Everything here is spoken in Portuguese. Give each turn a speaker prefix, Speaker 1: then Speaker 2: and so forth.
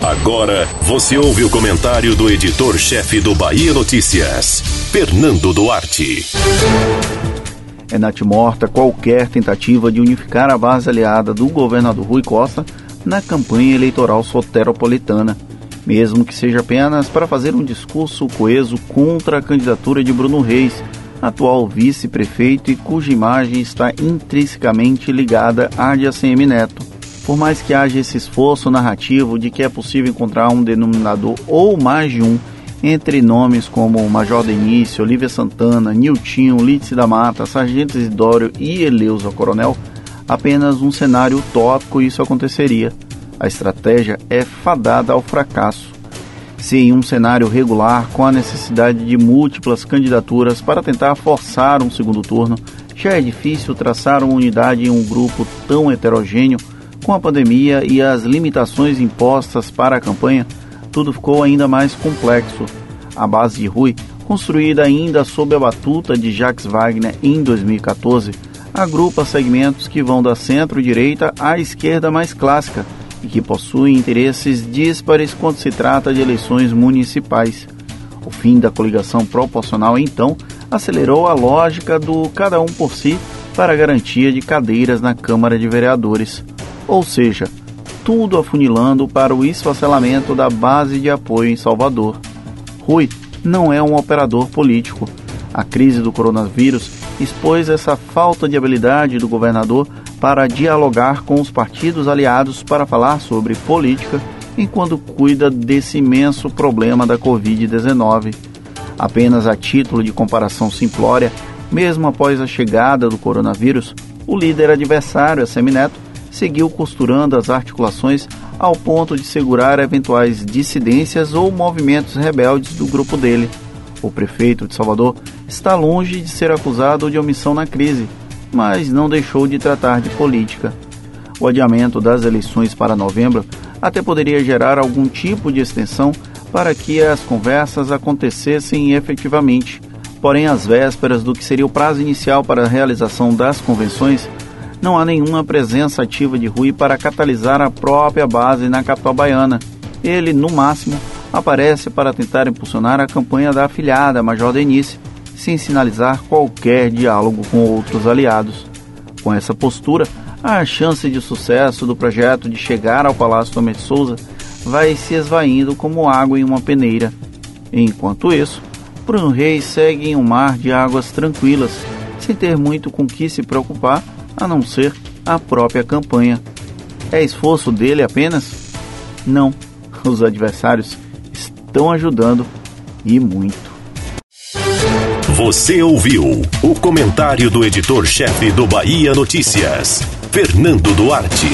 Speaker 1: Agora você ouve o comentário do editor-chefe do Bahia Notícias, Fernando Duarte.
Speaker 2: É natimorta qualquer tentativa de unificar a base aliada do governador Rui Costa na campanha eleitoral soteropolitana, mesmo que seja apenas para fazer um discurso coeso contra a candidatura de Bruno Reis, atual vice-prefeito e cuja imagem está intrinsecamente ligada à de ACM Neto. Por mais que haja esse esforço narrativo de que é possível encontrar um denominador ou mais de um entre nomes como Major Denise, Olivia Santana, Niltinho, Lídice da Mata, Sargento Isidório e Eleusa Coronel, apenas um cenário utópico isso aconteceria. A estratégia é fadada ao fracasso. Se em um cenário regular, com a necessidade de múltiplas candidaturas para tentar forçar um segundo turno, já é difícil traçar uma unidade em um grupo tão heterogêneo, com a pandemia e as limitações impostas para a campanha, tudo ficou ainda mais complexo. A base de Rui, construída ainda sob a batuta de Jacques Wagner em 2014, agrupa segmentos que vão da centro-direita à esquerda mais clássica e que possuem interesses díspares quando se trata de eleições municipais. O fim da coligação proporcional, então, acelerou a lógica do cada um por si para a garantia de cadeiras na Câmara de Vereadores, ou seja, tudo afunilando para o esfacelamento da base de apoio em Salvador. Rui não é um operador político. A crise do coronavírus expôs essa falta de habilidade do governador para dialogar com os partidos aliados para falar sobre política enquanto cuida desse imenso problema da Covid-19. Apenas a título de comparação simplória, mesmo após a chegada do coronavírus, o líder adversário, Semineto, seguiu costurando as articulações ao ponto de segurar eventuais dissidências ou movimentos rebeldes do grupo dele. O prefeito de Salvador está longe de ser acusado de omissão na crise, mas não deixou de tratar de política. O adiamento das eleições para novembro até poderia gerar algum tipo de extensão para que as conversas acontecessem efetivamente. Porém, às vésperas do que seria o prazo inicial para a realização das convenções, não há nenhuma presença ativa de Rui para catalisar a própria base na capital baiana. Ele, no máximo, aparece para tentar impulsionar a campanha da afilhada Major Denise, sem sinalizar qualquer diálogo com outros aliados. Com essa postura, a chance de sucesso do projeto de chegar ao Palácio Tomé de Souza vai se esvaindo como água em uma peneira. Enquanto isso, Bruno Reis segue em um mar de águas tranquilas, sem ter muito com que se preocupar a não ser a própria campanha. É esforço dele apenas? Não, os adversários estão ajudando e muito.
Speaker 1: Você ouviu o comentário do editor-chefe do Bahia Notícias, Fernando Duarte.